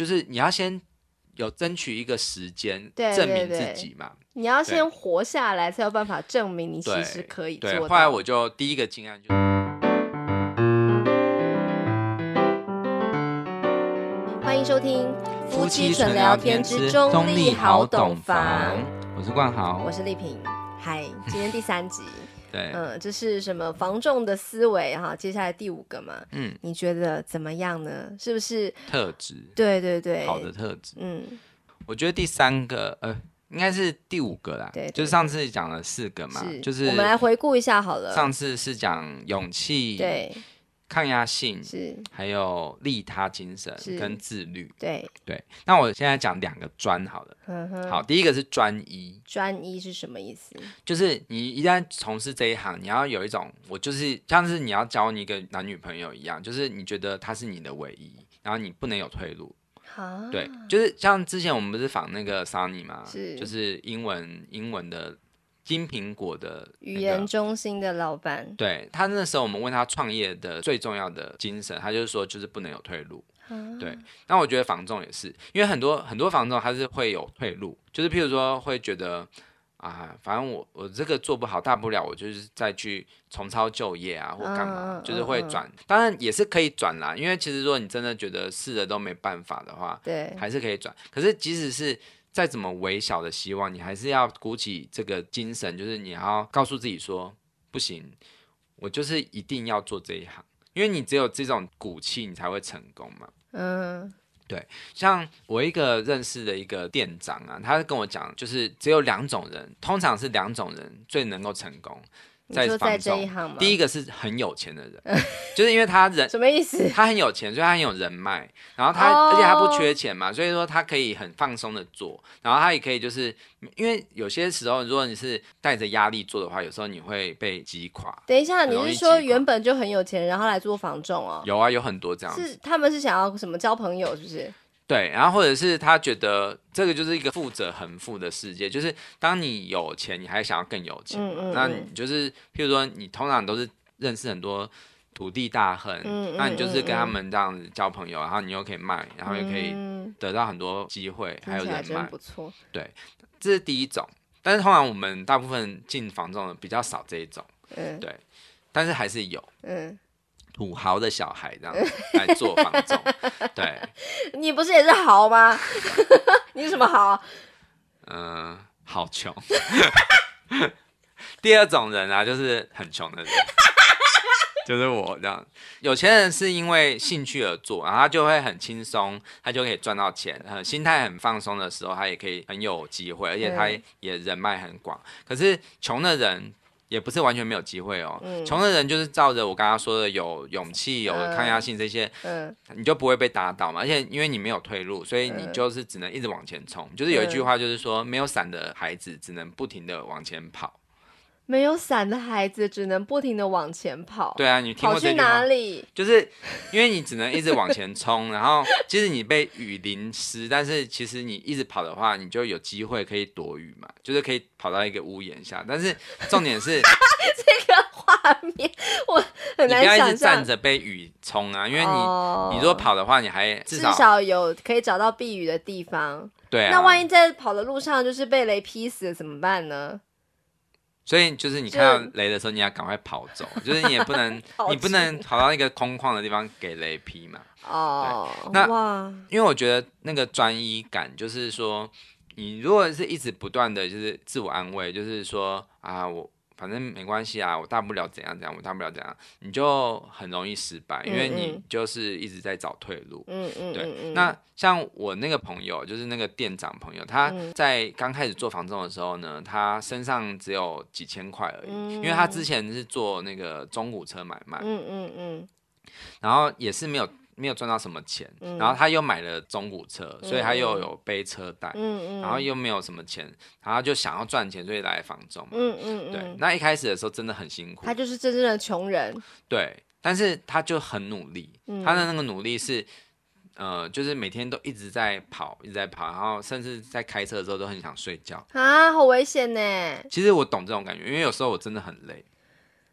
就是你要先有争取一个时间，对证明自己嘛。你要先活下来，才有办法证明你其实可以做到。对，后来我就第一个经验就，欢迎收听《夫妻纯聊天之中立好懂房》，我是冠豪，我是丽萍。嗨，今天第三集。对，嗯，这是什么防重的思维哈？接下来第五个嘛，嗯，你觉得怎么样呢？是不是特质？对对对，好的特质。嗯，我觉得第三个，呃，应该是第五个啦。对，对，就是上次讲了四个嘛，是就是我们来回顾一下好了。上次是讲勇气，对。抗压性是，还有利他精神跟自律。对对，那我现在讲两个专好了。嗯哼。好，第一个是专一。专一是什么意思？就是你一旦从事这一行，你要有一种，我就是像是你要交你一个男女朋友一样，就是你觉得他是你的唯一，然后你不能有退路。啊。对，就是像之前我们不是访那个 Sunny 吗？是。就是英文英文的。金苹果的、那个、语言中心的老板，对他那时候我们问他创业的最重要的精神，他就是说就是不能有退路。啊、对，那我觉得房仲也是，因为很多很多房仲他是会有退路，就是譬如说会觉得啊，反正我我这个做不好，大不了我就是再去重操旧业啊，或干嘛，啊、就是会转。啊、当然也是可以转啦，因为其实如果你真的觉得试了都没办法的话，对，还是可以转。可是即使是再怎么微小的希望，你还是要鼓起这个精神，就是你要告诉自己说，不行，我就是一定要做这一行，因为你只有这种骨气，你才会成功嘛。嗯，对。像我一个认识的一个店长啊，他跟我讲，就是只有两种人，通常是两种人最能够成功。在房仲，第一个是很有钱的人，就是因为他人什么意思？他很有钱，所以他很有人脉，然后他、oh. 而且他不缺钱嘛，所以说他可以很放松的做，然后他也可以就是因为有些时候如果你是带着压力做的话，有时候你会被击垮。等一下，你是说原本就很有钱，然后来做房仲哦？有啊，有很多这样子。是他们是想要什么交朋友，是不是？对，然后或者是他觉得这个就是一个富者恒富的世界，就是当你有钱，你还想要更有钱，嗯嗯嗯，那你就是譬如说你通常都是认识很多土地大亨，那你就是跟他们这样子交朋友，然后你又可以卖，然后又可以得到很多机会，嗯、还有人脉，不错。对，这是第一种，但是通常我们大部分进房仲的比较少这一种，嗯，对，但是还是有，嗯。土豪的小孩这样子来做房仲，对，你不是也是豪吗？你是什么豪？嗯、呃，好穷。第二种人啊，就是很穷的人，就是我这样。有钱人是因为兴趣而做，然后他就会很轻松，他就可以赚到钱。呃，心态很放松的时候，他也可以很有机会，而且他也人脉很广。可是穷的人。也不是完全没有机会哦。穷、嗯、的人就是照着我刚刚说的，有勇气、有抗压性这些，嗯，你就不会被打倒嘛。而且因为你没有退路，所以你就是只能一直往前冲。嗯、就是有一句话，就是说，没有伞的孩子只能不停的往前跑。没有伞的孩子只能不停的往前跑。对啊，你听过这句话？跑去哪里？就是因为你只能一直往前冲，然后即使你被雨淋湿，但是其实你一直跑的话，你就有机会可以躲雨嘛，就是可以跑到一个屋檐下。但是重点是 这个画面我很难想象。你不要一直站着被雨冲啊，因为你、oh, 你如果跑的话，你还至少，至少有可以找到避雨的地方。对啊。那万一在跑的路上就是被雷劈死了怎么办呢？所以就是你看到雷的时候，你要赶快跑走，就，是你也不能，你不能跑到一个空旷的地方给雷劈嘛。哦，那因为我觉得那个专一感，就是说，你如果是一直不断的就是自我安慰，就是说啊我。反正没关系啊，我大不了怎样怎样，我大不了怎样，你就很容易失败，因为你就是一直在找退路。嗯嗯，对。那像我那个朋友，就是那个店长朋友，他在刚开始做房仲的时候呢，他身上只有几千块而已，嗯、因为他之前是做那个中古车买卖。嗯嗯嗯。然后也是没有。没有赚到什么钱，嗯、然后他又买了中古车，嗯、所以他又有背车贷，嗯、然后又没有什么钱，然后就想要赚钱，所以来房中嘛。嗯嗯对，那一开始的时候真的很辛苦。他就是真正的穷人。对，但是他就很努力，嗯、他的那个努力是，呃，就是每天都一直在跑，一直在跑，然后甚至在开车的时候都很想睡觉。啊，好危险呢！其实我懂这种感觉，因为有时候我真的很累。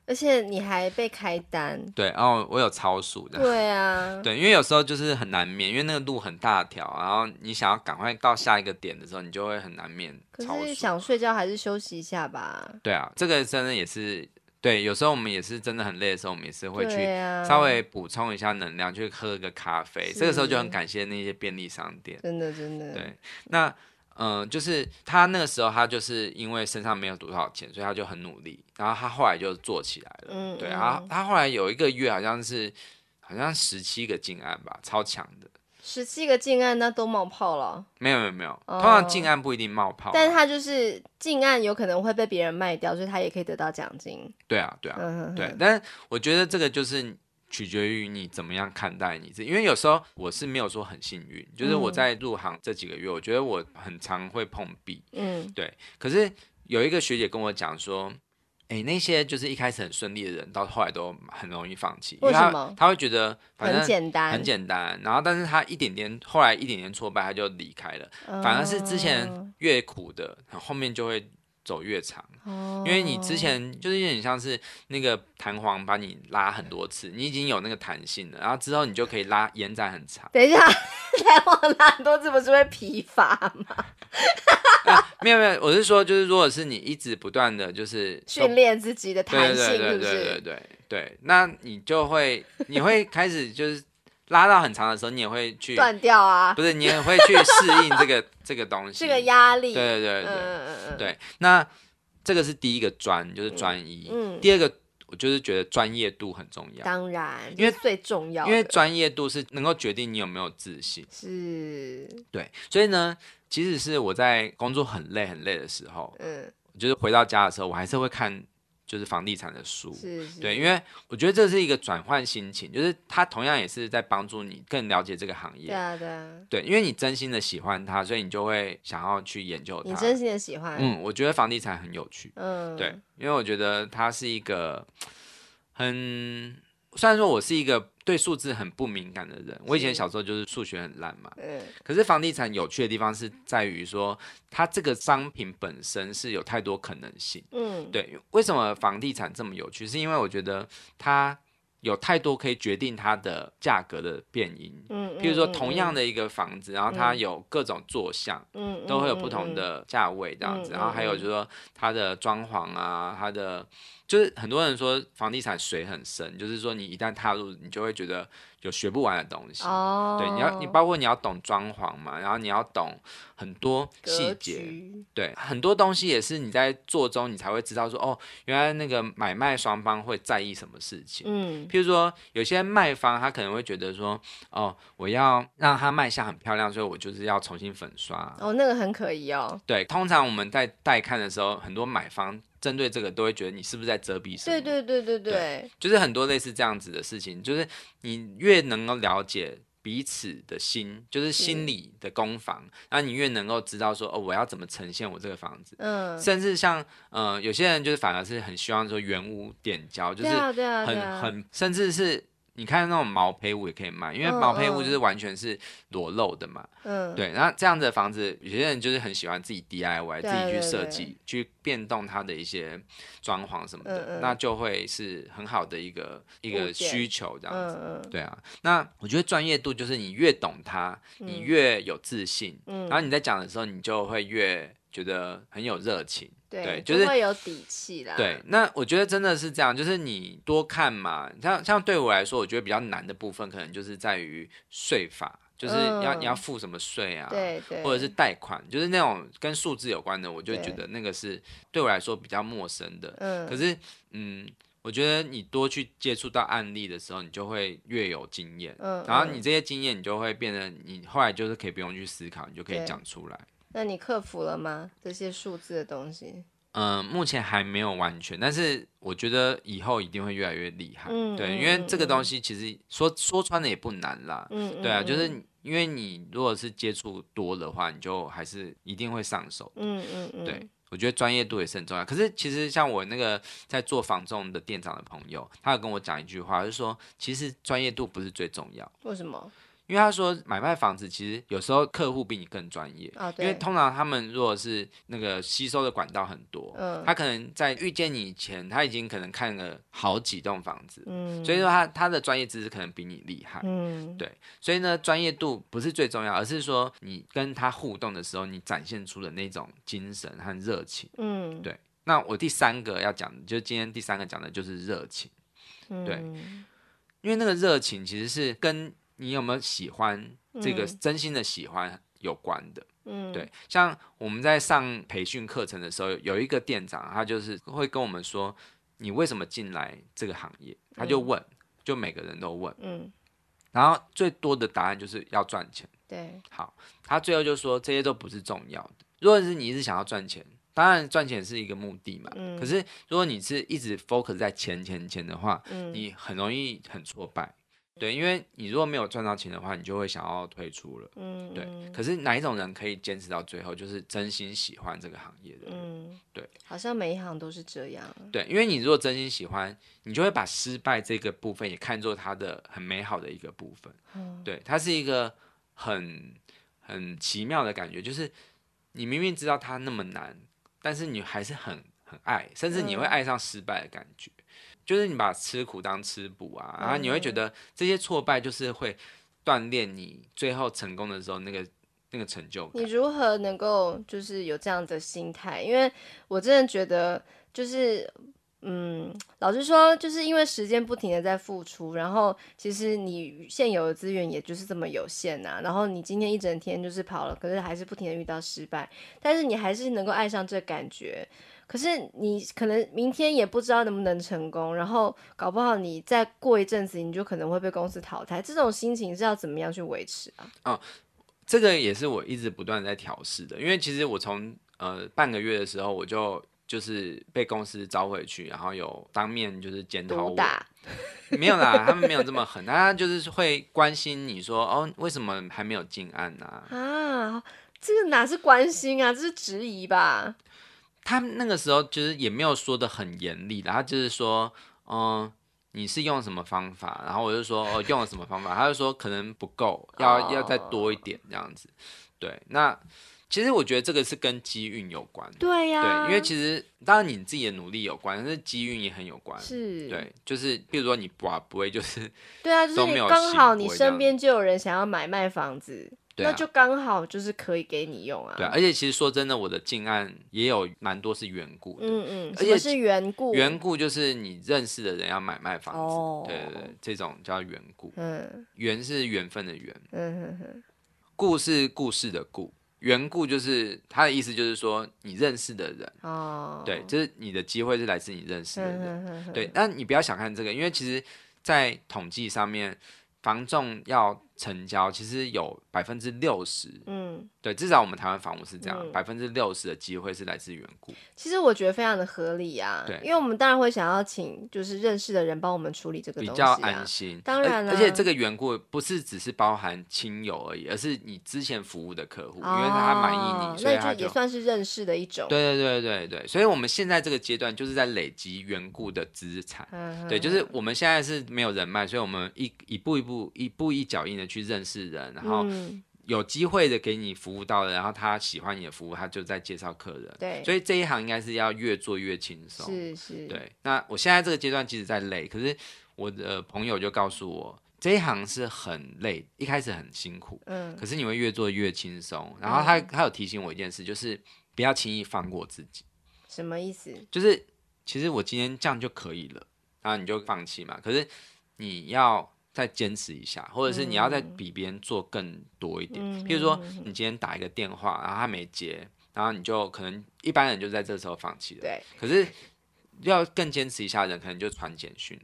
而且你还被开单，对，然后我有超速的，对啊，对，因为有时候就是很难免，因为那个路很大条，然后你想要赶快到下一个点的时候，你就会很难免。可是想睡觉还是休息一下吧。对啊，这个真的也是，对，有时候我们也是真的很累的时候，我们也是会去稍微补充一下能量，去喝个咖啡。这个时候就很感谢那些便利商店，真的真的。对，那。嗯、呃，就是他那个时候，他就是因为身上没有多少钱，所以他就很努力。然后他后来就做起来了，嗯，对，然后他后来有一个月好像是好像十七个进案吧，超强的。十七个进案，那都冒泡了？没有没有没有，通常进案不一定冒泡，但是他就是进案有可能会被别人卖掉，所以他也可以得到奖金。对啊对啊，对。但是我觉得这个就是。取决于你怎么样看待你自己，因为有时候我是没有说很幸运，就是我在入行这几个月，我觉得我很常会碰壁，嗯，对。可是有一个学姐跟我讲说，哎，那些就是一开始很顺利的人，到后来都很容易放弃，为什么？他会觉得反正很简单，很简单。然后，但是他一点点后来一点点挫败，他就离开了。反而是之前越苦的，后面就会。走越长，因为你之前就是有点像是那个弹簧把你拉很多次，你已经有那个弹性了，然后之后你就可以拉延展很长。等一下，弹簧拉很多次不是会疲乏吗？啊，没有没有，我是说，就是如果是你一直不断的就是训练自己的弹性，对对对对对，对，那你就会你会开始就是。拉到很长的时候，你也会去断掉啊？不是，你也会去适应这个 这个东西，这个压力。对对对对，嗯、对。那这个是第一个专，就是专一。嗯。第二个，我就是觉得专业度很重要。当然，因为最重要，因为专业度是能够决定你有没有自信。是。对，所以呢，即使是我在工作很累很累的时候，嗯，就是回到家的时候，我还是会看。就是房地产的书，是是对，因为我觉得这是一个转换心情，就是它同样也是在帮助你更了解这个行业。对啊，对啊，对，因为你真心的喜欢它，所以你就会想要去研究它。你真心的喜欢，嗯，我觉得房地产很有趣，嗯，对，因为我觉得它是一个很，虽然说我是一个。对数字很不敏感的人，我以前小时候就是数学很烂嘛。嗯。可是房地产有趣的地方是在于说，它这个商品本身是有太多可能性。嗯。对，为什么房地产这么有趣？是因为我觉得它有太多可以决定它的价格的变因。嗯。譬如说，同样的一个房子，然后它有各种坐向，嗯，都会有不同的价位这样子。然后还有就是说，它的装潢啊，它的。就是很多人说房地产水很深，就是说你一旦踏入，你就会觉得有学不完的东西。哦，对，你要你包括你要懂装潢嘛，然后你要懂很多细节，对，很多东西也是你在做中你才会知道说哦，原来那个买卖双方会在意什么事情。嗯，譬如说有些卖方他可能会觉得说哦，我要让它卖相很漂亮，所以我就是要重新粉刷。哦，那个很可疑哦。对，通常我们在带看的时候，很多买方。针对这个都会觉得你是不是在遮蔽什么？对对对对对，对，就是很多类似这样子的事情，就是你越能够了解彼此的心，就是心理的攻防，那是你越能够知道说哦，我要怎么呈现我这个房子。嗯，甚至像呃有些人就是反而是很希望说原屋点交，就是很很甚至是。你看那种毛坯屋也可以卖，因为毛坯屋就是完全是裸露的嘛。嗯，对。那这样子的房子，有些人就是很喜欢自己 DIY，自己去设计，去变动它的一些装潢什么的，那就会是很好的一个一个需求这样子。对啊。那我觉得专业度就是你越懂它，你越有自信。然后你在讲的时候，你就会越觉得很有热情。对，对，就是会有底气啦。对，那我觉得真的是这样，就是你多看嘛。像像对我来说，我觉得比较难的部分，可能就是在于税法，就是要、嗯、你要付什么税啊，对对，或者是贷款，就是那种跟数字有关的，我就觉得那个是对我来说比较陌生的。嗯，可是嗯，我觉得你多去接触到案例的时候，你就会越有经验。嗯，然后你这些经验，你就会变得你后来就是可以不用去思考，你就可以讲出来。那你克服了吗？这些数字的东西？嗯，目前还没有完全，但是我觉得以后一定会越来越厉害。嗯，对，因为这个东西其实说说穿了也不难啦。嗯，对啊，就是因为你如果是接触多的话，你就还是一定会上手。嗯嗯嗯，对，我觉得专业度也是很重要。可是其实像我那个在做房仲的店长的朋友，他有跟我讲一句话，就是说其实专业度不是最重要。为什么？因为他说买卖房子其实有时候客户比你更专业，哦、因为通常他们如果是那个吸收的管道很多，嗯，他可能在遇见你以前，他已经可能看了好几栋房子，嗯，所以说他他的专业知识可能比你厉害，嗯，对，所以呢，专业度不是最重要，而是说你跟他互动的时候，你展现出的那种精神和热情，嗯，对。那我第三个要讲的，就是今天第三个讲的就是热情，对，嗯、因为那个热情其实是跟你有没有喜欢这个真心的喜欢有关的，嗯，对。像我们在上培训课程的时候，有一个店长，他就是会跟我们说，你为什么进来这个行业？他就问，就每个人都问，嗯，然后最多的答案就是要赚钱，对。好，他最后就说这些都不是重要的，如果是你一直想要赚钱。当然赚钱是一个目的嘛，嗯、可是如果你是一直 focus 在钱钱钱的话，嗯、你很容易很挫败，对，因为你如果没有赚到钱的话，你就会想要退出了，嗯、对。可是哪一种人可以坚持到最后，就是真心喜欢这个行业的人，嗯、对。好像每一行都是这样，对，因为你如果真心喜欢，你就会把失败这个部分也看作它的很美好的一个部分，嗯、对，它是一个很很奇妙的感觉，就是你明明知道它那么难。但是你还是很很爱，甚至你会爱上失败的感觉，嗯、就是你把吃苦当吃补啊，嗯、然后你会觉得这些挫败就是会锻炼你最后成功的时候那个那个成就感。你如何能够就是有这样的心态？因为我真的觉得就是。嗯，老实说，就是因为时间不停的在付出，然后其实你现有的资源也就是这么有限呐、啊。然后你今天一整天就是跑了，可是还是不停的遇到失败，但是你还是能够爱上这感觉。可是你可能明天也不知道能不能成功，然后搞不好你再过一阵子，你就可能会被公司淘汰。这种心情是要怎么样去维持啊？哦，这个也是我一直不断在调试的，因为其实我从呃半个月的时候我就。就是被公司招回去，然后有当面就是检讨我，打没有啦，他们没有这么狠，他就是会关心你说哦，为什么还没有进案呢？啊？啊，这个哪是关心啊，这是质疑吧？他那个时候就是也没有说的很严厉，然后就是说，嗯，你是用什么方法？然后我就说哦，用了什么方法？他就说可能不够，要、哦、要再多一点这样子。对，那。其实我觉得这个是跟机运有关，对呀、啊，对，因为其实当然你自己的努力有关，但是机运也很有关，是，对，就是比如说你不不会就是，对啊，就是刚好你身边就有人想要买卖房子。那就刚好就是可以给你用啊。对啊，而且其实说真的，我的近案也有蛮多是缘故的。嗯嗯，而且是缘故。缘故就是你认识的人要买卖房子。哦。对对对，这种叫缘故。嗯。缘是缘分的缘。嗯哼哼。故是故事的故。缘故就是他的意思，就是说你认识的人哦，对，就是你的机会是来自你认识的人，呵呵呵对。但你不要小看这个，因为其实，在统计上面，房仲要成交其实有百分之六十，嗯，对，至少我们台湾房屋是这样，百分之六十的机会是来自缘故。其实我觉得非常的合理啊，对，因为我们当然会想要请就是认识的人帮我们处理这个东西，啊，比较安心。当然了，而且这个缘故不是只是包含亲友而已，而是你之前服务的客户，哦，因为他满意你，所以那就也算是认识的一种。对对对对对，所以我们现在这个阶段就是在累积缘故的资产，嗯，对，就是我们现在是没有人脉，所以我们一一步一步一步一脚印的去认识人。然后有机会的给你服务到了，然后他喜欢你的服务，他就在介绍客人。对，所以这一行应该是要越做越轻松。是是。对，那我现在这个阶段其实在累，可是我的朋友就告诉我，这一行是很累，一开始很辛苦，嗯，可是你会越做越轻松。然后他他有提醒我一件事，就是不要轻易放过自己。什么意思？就是其实我今天这样就可以了，然后你就放弃嘛。可是你要。再坚持一下，或者是你要再比别人做更多一点。嗯、譬如说，你今天打一个电话，然后他没接，然后你就可能一般人就在这时候放弃了。对。可是要更坚持一下的人，可能就传简讯。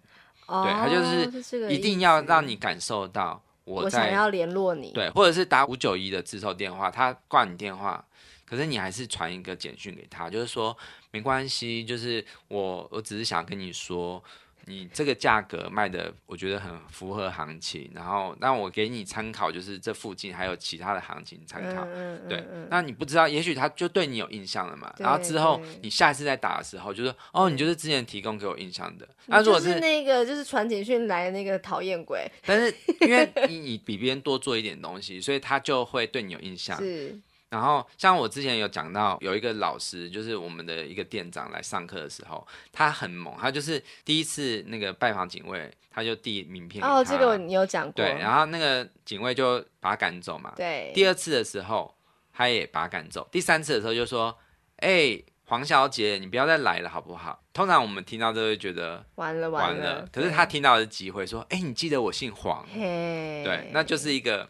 哦。对，他就是一定要让你感受到我在，要联络你。对，或者是打五九一的自售电话，他挂你电话，可是你还是传一个简讯给他，就是说没关系，就是我我只是想跟你说。你这个价格卖的，我觉得很符合行情，然后那我给你参考，就是这附近还有其他的行情参考。嗯嗯、对，那你不知道，也许他就对你有印象了嘛。然后之后你下一次再打的时候，就说哦，你就是之前提供给我印象的。那如果是，是那个就是传简讯来的那个讨厌鬼，但是 因为你你比别人多做一点东西，所以他就会对你有印象。是。然后，像我之前有讲到，有一个老师，就是我们的一个店长来上课的时候，他很猛，他就是第一次那个拜访警卫，他就递名片给他。哦，这个你有讲过。对，然后那个警卫就把他赶走嘛。对。第二次的时候，他也把他赶走。第三次的时候就说：“哎，黄小姐，你不要再来了，好不好？”通常我们听到都会觉得完了完了。可是他听到的是机会，说：“哎，你记得我姓黄。”嘿。对，那就是一个。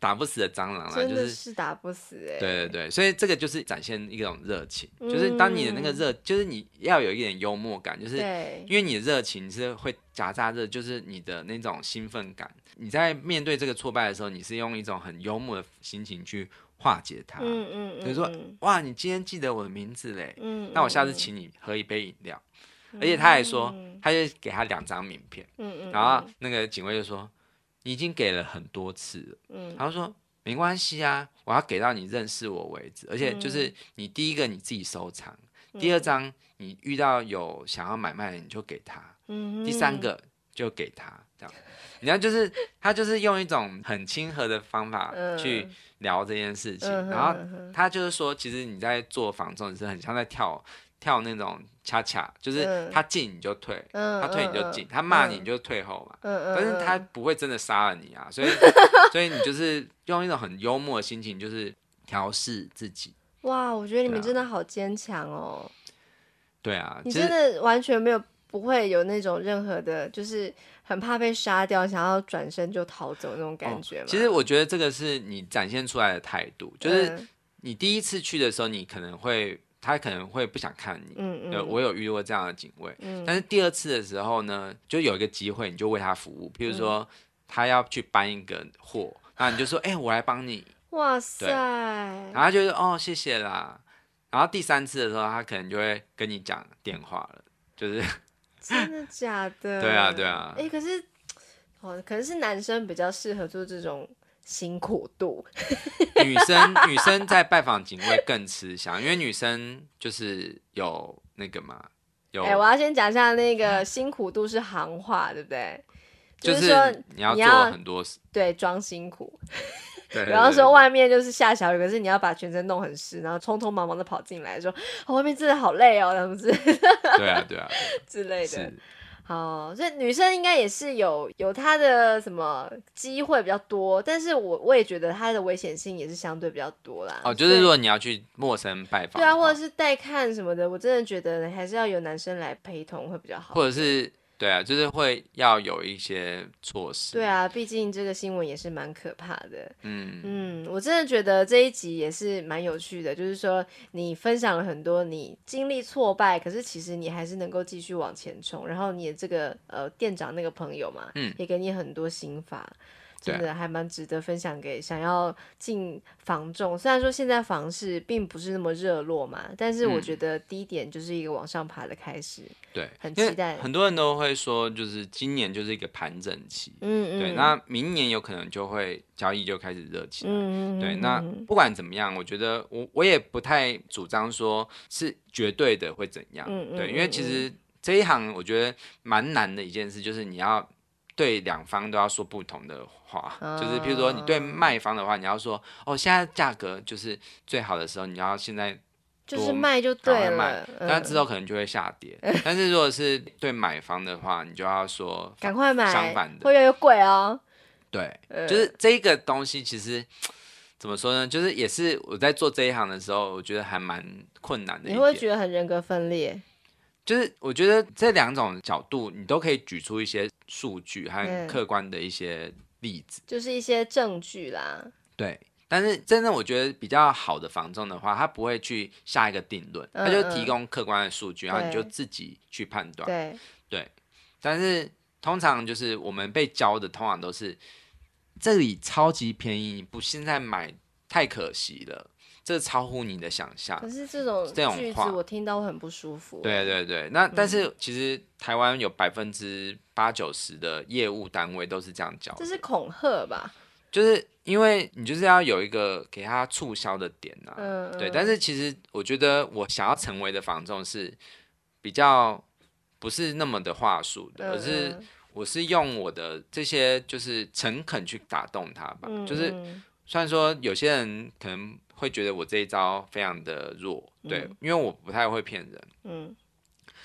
打不死的蟑螂啦，就是是打不死哎、欸！对对对，所以这个就是展现一种热情，嗯、就是当你的那个热，就是你要有一点幽默感，就是因为你的热情是会夹杂着，就是你的那种兴奋感。你在面对这个挫败的时候，你是用一种很幽默的心情去化解它。嗯嗯，比如说哇，你今天记得我的名字嘞，嗯，那我下次请你喝一杯饮料。嗯、而且他还说，他就给他两张名片，嗯嗯，然后那个警卫就说。你已经给了很多次了，嗯，他说没关系啊，我要给到你认识我为止，而且就是你第一个你自己收藏，嗯、第二张你遇到有想要买卖的你就给他，嗯，第三个就给他，这样，你看就是 他就是用一种很亲和的方法去聊这件事情，嗯、然后他就是说，其实你在做房仲是很像在跳。跳那种恰恰，就是他进你就退，嗯、他退你就进，嗯、他骂你你就退后嘛。嗯、但是他不会真的杀了你啊，所以 所以你就是用一种很幽默的心情，就是调试自己。哇，我觉得你们真的好坚强哦。对啊，你真的完全没有不会有那种任何的，就是很怕被杀掉，想要转身就逃走那种感觉吗？其实我觉得这个是你展现出来的态度，就是你第一次去的时候，你可能会。他可能会不想看你，嗯嗯，我有遇过这样的警卫，嗯，但是第二次的时候呢，就有一个机会，你就为他服务，譬如说他要去搬一个货，那你就说，哎，我来帮你，哇。塞，然后他就是，哦，谢谢啦，然后第三次的时候，他可能就会跟你讲电话了，就是真的假的？对啊，对啊，哎，可是哦，可能是男生比较适合做这种。辛苦度，女生女生在拜访警卫更吃香，因为女生就是有那个嘛，有。哎、欸，我要先讲一下那个辛苦度是行话，对不对？就是说你要做很多事，对，装辛苦。对，然后说外面就是下小雨，可是你要把全身弄很湿，然后匆匆忙忙的跑进来说，哦，外面真的好累哦，是不是？对啊，对啊，之类的。哦，所以女生应该也是有有她的什么机会比较多，但是我我也觉得她的危险性也是相对比较多啦。哦，就是如果你要去陌生拜访，对啊，或者是带看什么的，我真的觉得还是要有男生来陪同会比较好，或者是。对啊，就是会要有一些措施。对啊，毕竟这个新闻也是蛮可怕的。嗯嗯，我真的觉得这一集也是蛮有趣的，就是说你分享了很多你经历挫败，可是其实你还是能够继续往前冲。然后你的这个呃店长那个朋友嘛，嗯，也给你很多心法。真的还蛮值得分享给想要进房仲，虽然说现在房市并不是那么热络嘛，但是我觉得第一点就是一个往上爬的开始。对，很期待。很多人都会说，就是今年就是一个盘整期。嗯嗯。对，那明年有可能就会交易就开始热起来。嗯嗯。对，那不管怎么样，我觉得我我也不太主张说是绝对的会怎样。嗯嗯。对，因为其实这一行我觉得蛮难的一件事，就是你要。对两方都要说不同的话，哦、就是譬如说你对卖方的话，你要说哦，现在价格就是最好的时候，你要现在就是卖就对了，那之后可能就会下跌。嗯、但是如果是对买方的话，你就要说赶快买，相反的会越来越贵哦。对，就是这个东西其实怎么说呢？就是也是我在做这一行的时候，我觉得还蛮困难的。你会觉得很人格分裂？就是我觉得这两种角度，你都可以举出一些数据和客观的一些例子，就是一些证据啦。对，但是真正我觉得比较好的房仲的话，他不会去下一个定论，他就提供客观的数据，然后你就自己去判断。对对，但是通常就是我们被教的，通常都是这里超级便宜，你不现在买太可惜了。这超乎你的想象。可是这种这种句子我听到会很不舒服。对对对，那、嗯、但是其实台湾有百分之八九十的业务单位都是这样教。这是恐吓吧？就是因为你就是要有一个给他促销的点呐、啊。嗯。对，但是其实我觉得我想要成为的房仲是比较不是那么的话术的，嗯、而是我是用我的这些就是诚恳去打动他吧。嗯、就是虽然说有些人可能。会觉得我这一招非常的弱，对，嗯、因为我不太会骗人。嗯，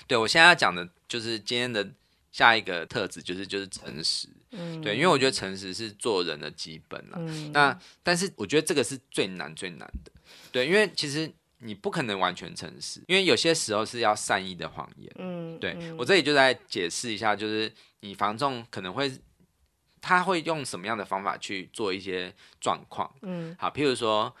对，我现在要讲的就是今天的下一个特质，就是就是诚实。嗯，对，因为我觉得诚实是做人的基本了。嗯，那但是我觉得这个是最难最难的。对，因为其实你不可能完全诚实，因为有些时候是要善意的谎言。嗯，对，我这里就在解释一下，就是你防重可能会他会用什么样的方法去做一些状况。嗯，好，譬如说。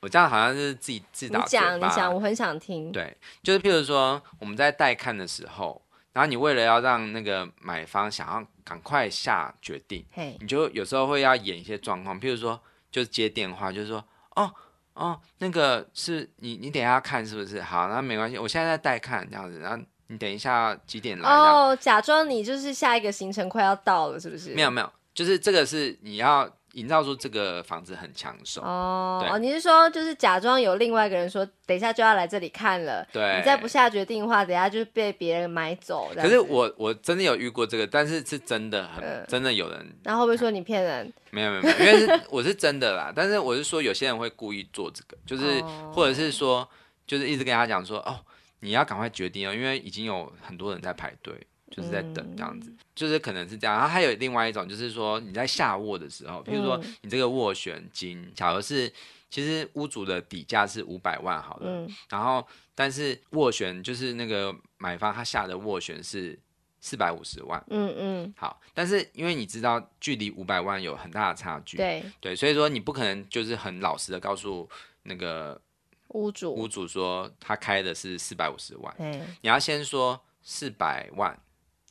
我这样好像是自己自打嘴巴。你讲，你讲，我很想听。对，就是譬如说我们在带看的时候，然后你为了要让那个买方想要赶快下决定.你就有时候会要演一些状况，譬如说就是接电话，就是说哦哦，那个是你你等一下看是不是？好，那没关系，我现在在带看这样子，然后你等一下几点来？哦，oh, 假装你就是下一个行程快要到了，是不是？没有没有，就是这个是你要。营造出这个房子很抢手哦，哦，你是说就是假装有另外一个人说，等一下就要来这里看了，对，你再不下决定的话，等一下就被别人买走。可是我我真的有遇过这个，但是是真的很、呃、真的有人。然后会不会说你骗人？没有没有没有，因为是我是真的啦，但是我是说有些人会故意做这个，就是、哦、或者是说就是一直跟他讲说哦，你要赶快决定哦，因为已经有很多人在排队。就是在等这样子，嗯、就是可能是这样。然后还有另外一种，就是说你在下握的时候，比如说你这个斡旋金，假如是其实屋主的底价是五百万好了，嗯、然后但是斡旋就是那个买方他下的斡旋是四百五十万，嗯嗯，好，但是因为你知道距离五百万有很大的差距，对。对，所以说你不可能就是很老实的告诉那个屋主。屋主说他开的是四百五十万，嗯、你要先说四百万。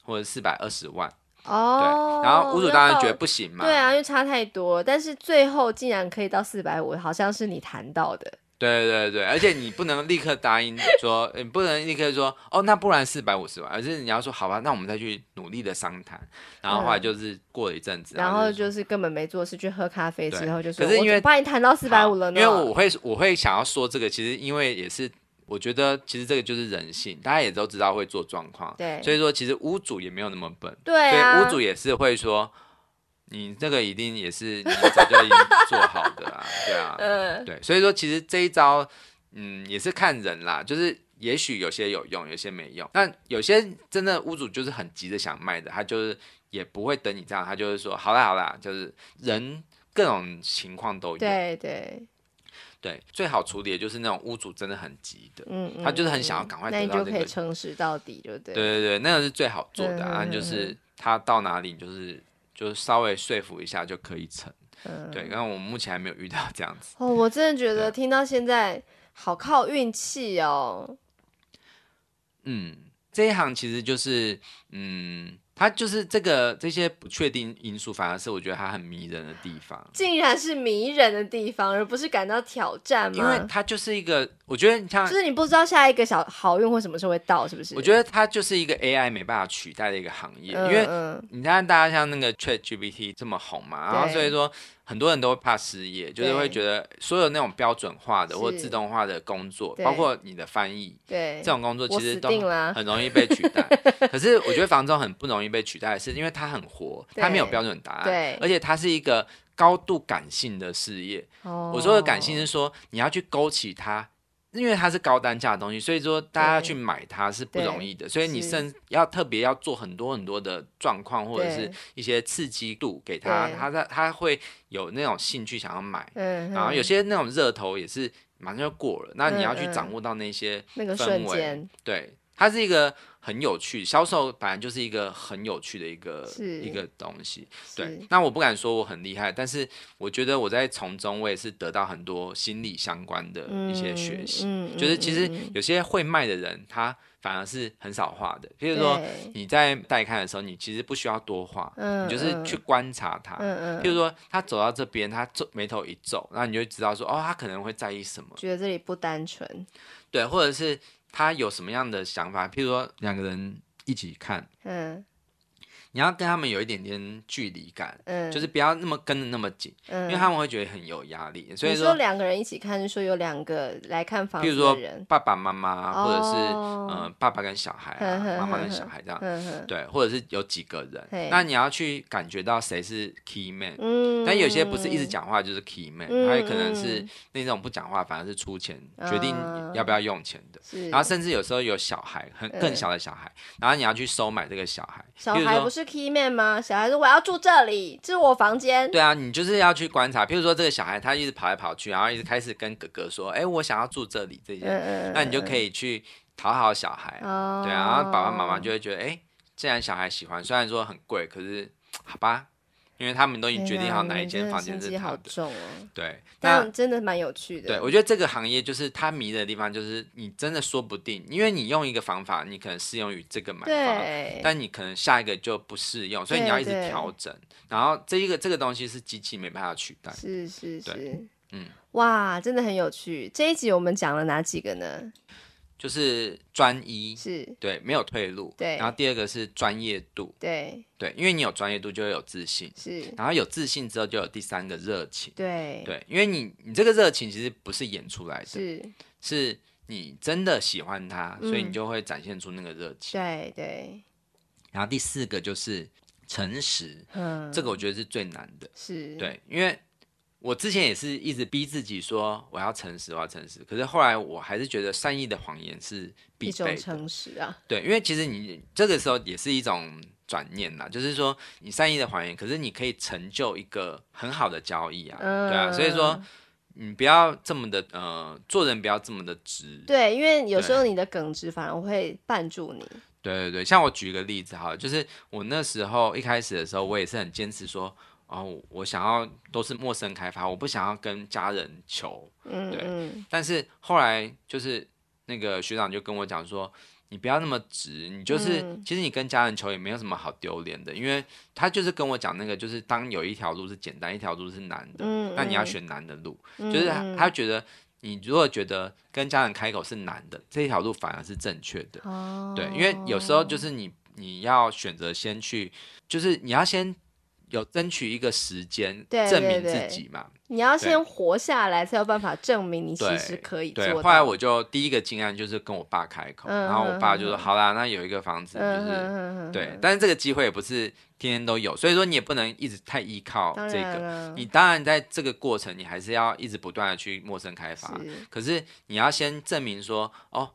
或者四百二十万哦，对，然后屋主当然觉得不行嘛，对啊，因为差太多，但是最后竟然可以到四百五，好像是你谈到的，对对对，而且你不能立刻答应说，你不能立刻说哦，那不然四百五十万，而是你要说好吧，那我们再去努力的商谈，然后后来就是过了一阵子，然后就是根本没做事，去喝咖啡之后就说，可是因为帮你谈到四百五了呢，因为我会我会想要说这个，其实因为也是。我觉得其实这个就是人性，大家也都知道会做状况，对，所以说其实屋主也没有那么笨，对、啊，所以屋主也是会说，你这个一定也是你早就已经做好的啊，对啊，嗯，对，所以说其实这一招，嗯，也是看人啦，就是也许有些有用，有些没用，那有些真的屋主就是很急着想卖的，他就是也不会等你这样，他就是说好啦好啦，就是人各种情况都有，对对。对，最好处理的就是那种屋主真的很急的，嗯，嗯，他就是很想要赶快得到这个，那你就可以诚实到底，对不对？对对对，那个是最好做的，啊，嗯、就是他到哪里就是就是稍微说服一下就可以成，嗯，对，然后我们目前还没有遇到这样子。哦，我真的觉得听到现在好靠运气哦。嗯，这一行其实就是嗯。它就是这个这些不确定因素，反而是我觉得它很迷人的地方。竟然是迷人的地方，而不是感到挑战吗？因为它就是一个，我觉得你像，就是你不知道下一个小好运或什么时候会到，是不是？我觉得它就是一个 AI 没办法取代的一个行业，嗯、因为你看大家像那个 ChatGPT 这么红嘛，然后所以说。很多人都会怕失业，就是会觉得所有那种标准化的或自动化的工作，包括你的翻译，对这种工作其实都很容易被取代。可是我觉得房仲很不容易被取代，是因为它很活，它没有标准答案，而且它是一个高度感性的事业。我说的感性是说你要去勾起它。因为它是高单价的东西，所以说大家要去买它是不容易的，所以你甚要特别要做很多很多的状况或者是一些刺激度给他，他在他会有那种兴趣想要买，嗯、然后有些那种热头也是马上就过了，嗯、那你要去掌握到那些氛围，那个瞬间，对，它是一个。很有趣，销售本来就是一个很有趣的一个一个东西。对，那我不敢说我很厉害，但是我觉得我在从中我也是得到很多心理相关的一些学习。嗯嗯、就是其实有些会卖的人，他反而是很少画的。譬如说你在带看的时候，你其实不需要多画，嗯、你就是去观察他。嗯嗯、譬如说他走到这边，他皱眉头一皱，然后你就知道说哦，他可能会在意什么，觉得这里不单纯。对，或者是。他有什么样的想法？譬如说两个人一起看，嗯。你要跟他们有一点点距离感，嗯，就是不要那么跟的那么紧，嗯，因为他们会觉得很有压力。所以说两个人一起看，就说有两个来看房子的人，比如说爸爸妈妈，或者是嗯爸爸跟小孩啊，妈妈跟小孩这样，对，或者是有几个人，那你要去感觉到谁是 key man，嗯，但有些不是一直讲话就是 key man，他也可能是那种不讲话，反而是出钱决定要不要用钱的，然后甚至有时候有小孩很更小的小孩，然后你要去收买这个小孩，小孩不是。Key man 吗？小孩说我要住这里，这是我房间。对啊，你就是要去观察。譬如说，这个小孩他一直跑来跑去，然后一直开始跟哥哥说：“哎，我想要住这里。”这些，那你就可以去讨好小孩。哦、对啊，然后爸爸妈妈就会觉得：“哎，既然小孩喜欢，虽然说很贵，可是好吧。”因为他们都已经决定好哪一间房间是他的，对，但真的蛮有趣的。对，我觉得这个行业就是它迷的地方，就是你真的说不定，因为你用一个方法，你可能适用于这个买方，但你可能下一个就不适用，所以你要一直调整。然后这一个这个东西是机器没办法取代。是是是，嗯，哇，真的很有趣。这一集我们讲了哪几个呢？就是专一，是。对，没有退路。对，然后第二个是专业度，对。对，因为你有专业度，就会有自信，是。然后有自信之后，就有第三个热情，对。对，因为你你这个热情其实不是演出来的，是。是你真的喜欢他，所以你就会展现出那个热情，对对。然后第四个就是诚实，嗯，这个我觉得是最难的，是。对，因为。我之前也是一直逼自己说我要诚实，我要诚实。可是后来我还是觉得善意的谎言是必备的。一种诚实啊。对，因为其实你这个时候也是一种转念呐，就是说你善意的谎言，可是你可以成就一个很好的交易啊，嗯、对啊。所以说你不要这么的呃，做人不要这么的直。对，因为有时候你的耿直反而会绊住你。对对对，像我举一个例子哈，就是我那时候一开始的时候，我也是很坚持说。哦，我想要都是陌生开发，我不想要跟家人求，嗯、对。但是后来就是那个学长就跟我讲说，你不要那么直，你就是、嗯、其实你跟家人求也没有什么好丢脸的，因为他就是跟我讲那个，就是当有一条路是简单，一条路是难的，嗯、那你要选难的路，嗯、就是他，他觉得你如果觉得跟家人开口是难的，这一条路反而是正确的，哦、对，因为有时候就是你你要选择先去，就是你要先。有争取一个时间证明自己嘛？你要先活下来，才有办法证明你其实可以做到。对，后来我就第一个经验就是跟我爸开口，然后我爸就说：“好啦，那有一个房子，就是对。”但是这个机会也不是天天都有，所以说你也不能一直太依靠这个。你当然在这个过程，你还是要一直不断的去陌生开发。可是你要先证明说，哦。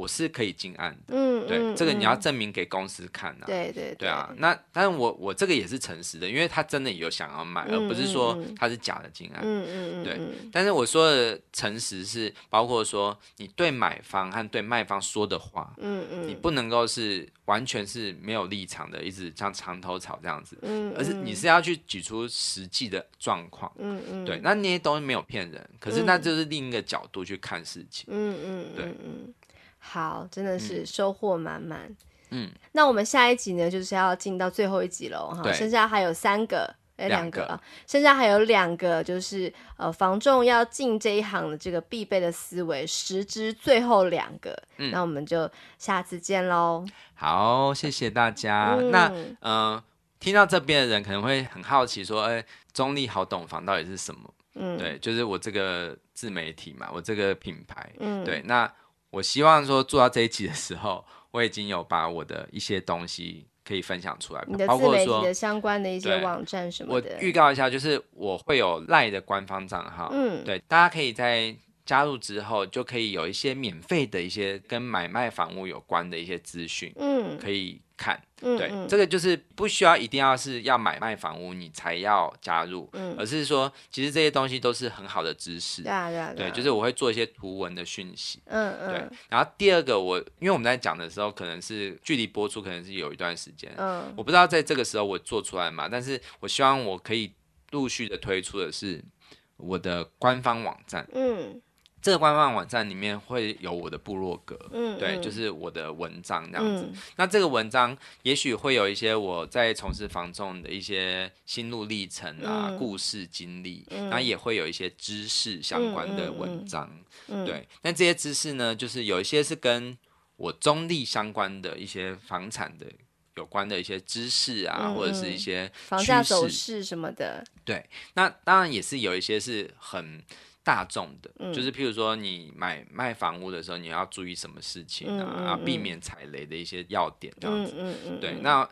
我是可以进案的，嗯，对，嗯、这个你要证明给公司看啊，对对对啊，那但是我我这个也是诚实的，因为他真的有想要买，嗯、而不是说他是假的进案，嗯嗯对，但是我说的诚实是包括说你对买方和对卖方说的话，嗯嗯，你不能够是完全是没有立场的，一直像墙头草这样子，嗯，而是你是要去举出实际的状况，嗯嗯，对，那那些东西没有骗人，可是那就是另一个角度去看事情，嗯嗯，对，嗯。好，真的是收获满满。嗯，那我们下一集呢，就是要进到最后一集喽哈，剩下还有三个，哎，两个啊，剩下还有两个，就是呃，房仲要进这一行的这个必备的思维，十之最后两个。嗯，那我们就下次见喽。好，谢谢大家。嗯、那嗯、呃，听到这边的人可能会很好奇，说，哎，中立好懂房到底是什么？嗯，对，就是我这个自媒体嘛，我这个品牌。嗯，对，那。我希望说做到这一集的时候，我已经有把我的一些东西可以分享出来，你的自媒体的相关的一些网站什么的。我预告一下，就是我会有 LINE 的官方账号，嗯，对，大家可以在加入之后就可以有一些免费的一些跟买卖房屋有关的一些资讯，嗯，可以。看。对，嗯、这个就是不需要一定要是要买卖房屋你才要加入，嗯、而是说其实这些东西都是很好的知识。对、啊对，啊、对，就是我会做一些图文的讯息。嗯嗯。对，然后第二个我，因为我们在讲的时候，可能是距离播出可能是有一段时间，嗯，我不知道在这个时候我做出来嘛，但是我希望我可以陆续的推出的是我的官方网站。嗯。这个官方网站里面会有我的部落格，嗯，对，就是我的文章这样子。嗯、那这个文章也许会有一些我在从事房仲的一些心路历程啊、嗯、故事经历，然后也会有一些知识相关的文章，对。那这些知识呢，就是有一些是跟我中立相关的一些房产的有关的一些知识啊，嗯、或者是一些房价走势什么的。对，那当然也是有一些是很。大众的，嗯、就是譬如说你买卖房屋的时候，你要注意什么事情啊？嗯嗯嗯、啊，避免踩雷的一些要点这样子。对，那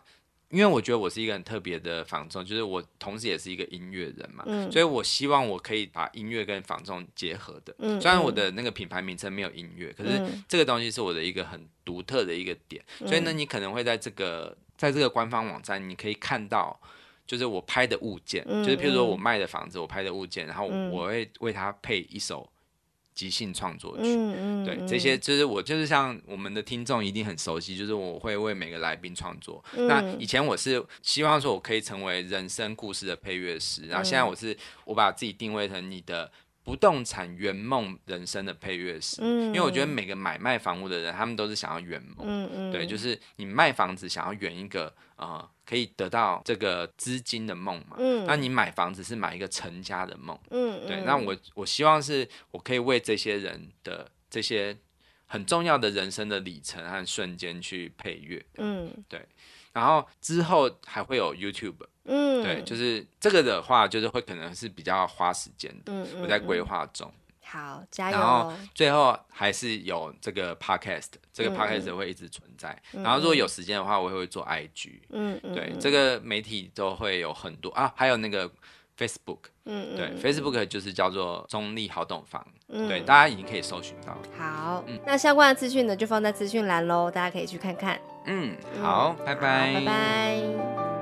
因为我觉得我是一个很特别的房仲，就是我同时也是一个音乐人嘛，嗯、所以我希望我可以把音乐跟房仲结合的。嗯、虽然我的那个品牌名称没有音乐，嗯、可是这个东西是我的一个很独特的一个点。嗯、所以呢，你可能会在这个在这个官方网站，你可以看到。就是我拍的物件，嗯、就是譬如说我卖的房子，我拍的物件，嗯、然后我会为它配一首即兴创作曲。嗯、对，这些就是我就是像我们的听众一定很熟悉，就是我会为每个来宾创作。嗯、那以前我是希望说我可以成为人生故事的配乐师，然后现在我是我把自己定位成你的。不动产圆梦人生的配乐师，嗯、因为我觉得每个买卖房屋的人，他们都是想要圆梦，嗯嗯、对，就是你卖房子想要圆一个呃可以得到这个资金的梦嘛，嗯、那你买房子是买一个成家的梦，嗯、对，那我我希望是我可以为这些人的这些很重要的人生的里程和瞬间去配乐，嗯，对。然后之后还会有 YouTube，嗯，对，就是这个的话，就是会可能是比较花时间的，嗯，我在规划中。好，加油。然后最后还是有这个 Podcast，这个 Podcast 会一直存在。然后如果有时间的话，我也会做 IG，嗯，对，这个媒体都会有很多啊，还有那个 Facebook，嗯，对，Facebook 就是叫做中立好懂房，对，大家已经可以搜寻到。好，那相关的资讯呢，就放在资讯栏喽，大家可以去看看。嗯，好，拜拜，拜拜。